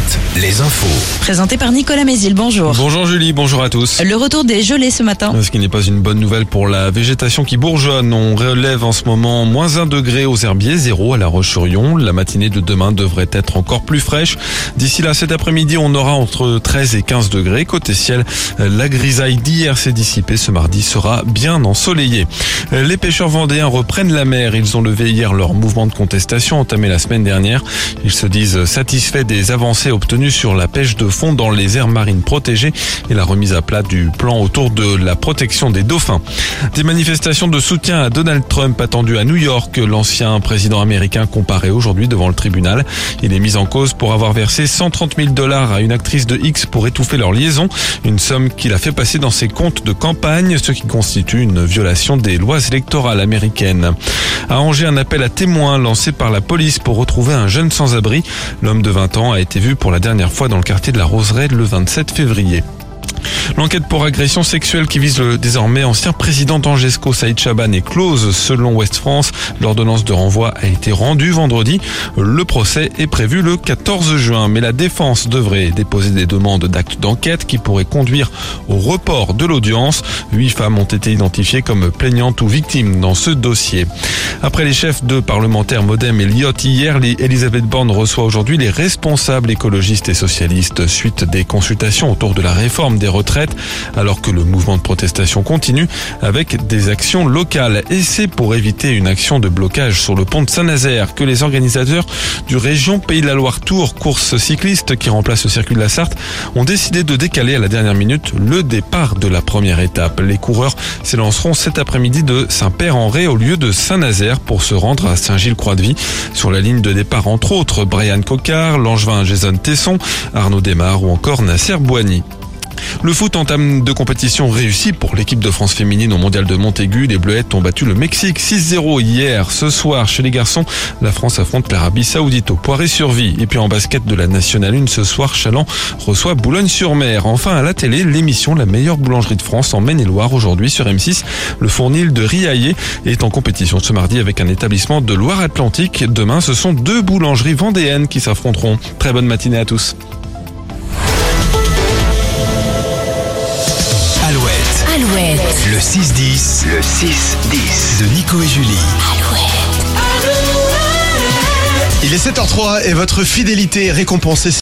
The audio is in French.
Alouette, les infos. Présenté par Nicolas Mézil, bonjour. Bonjour Julie, bonjour à tous. Le retour des gelées ce matin. Ce qui n'est pas une bonne nouvelle pour la végétation qui bourgeonne. On relève en ce moment moins 1 degré aux herbiers, 0 à la Roche-sur-Yon. La matinée de demain devrait être encore plus fraîche. D'ici là, cet après-midi, on aura entre 13 et 15 degrés. Côté ciel, la grisaille d'hier s'est dissipée. Ce mardi sera bien ensoleillé. Les pêcheurs vendéens reprennent la mer. Ils ont levé hier leur mouvement de contestation entamé la semaine dernière. Ils se disent satisfaits des avancées obtenues sur la pêche de fond dans les aires marines protégées et la remise à plat du plan autour de la protection des dauphins. Des manifestations de soutien à Donald Trump attendues à New York. L'ancien président américain comparé aujourd'hui devant le tribunal. Il est mis en cause pour avoir versé 130 000 dollars à une actrice de X pour étouffer leur liaison. Une somme qu'il a fait passer dans ses comptes de campagne, ce qui constitue une violation des lois électorales américaines. À Angers, un appel à témoins lancé par la police pour retrouver un jeune sans-abri. L'homme de 20 ans a été vu pour la dernière fois dans le quartier de la Roseraie le 27 février. L'enquête pour agression sexuelle qui vise le désormais ancien président d'Angesco, Saïd Chaban, est close selon Ouest France. L'ordonnance de renvoi a été rendue vendredi. Le procès est prévu le 14 juin, mais la défense devrait déposer des demandes d'actes d'enquête qui pourraient conduire au report de l'audience. Huit femmes ont été identifiées comme plaignantes ou victimes dans ce dossier. Après les chefs de parlementaires Modem et Liot hier, Elisabeth Borne reçoit aujourd'hui les responsables écologistes et socialistes suite des consultations autour de la réforme des retraites, alors que le mouvement de protestation continue avec des actions locales. Et c'est pour éviter une action de blocage sur le pont de Saint-Nazaire que les organisateurs du région Pays de la Loire Tour, course cycliste qui remplace le circuit de la Sarthe, ont décidé de décaler à la dernière minute le départ de la première étape. Les coureurs s'élanceront cet après-midi de Saint-Père-en-Ré au lieu de Saint-Nazaire pour se rendre à Saint-Gilles-Croix-de-Vie. Sur la ligne de départ, entre autres, Brian Cocard, Langevin Jason Tesson, Arnaud Desmar ou encore Nasser Boigny. Le foot entame de compétition réussie pour l'équipe de France féminine au mondial de Montaigu. Les Bleuettes ont battu le Mexique 6-0 hier. Ce soir, chez les garçons, la France affronte l'Arabie Saoudite au Poiré-sur-Vie. Et puis en basket de la Nationale 1 ce soir, Chaland reçoit Boulogne-sur-Mer. Enfin, à la télé, l'émission La meilleure boulangerie de France en Maine-et-Loire aujourd'hui sur M6. Le fournil de Riaillé est en compétition ce mardi avec un établissement de Loire-Atlantique. Demain, ce sont deux boulangeries vendéennes qui s'affronteront. Très bonne matinée à tous. Alouette, le 6-10, le 6-10 de Nico et Julie. Alouette. Il est 7h03 et votre fidélité est récompensée.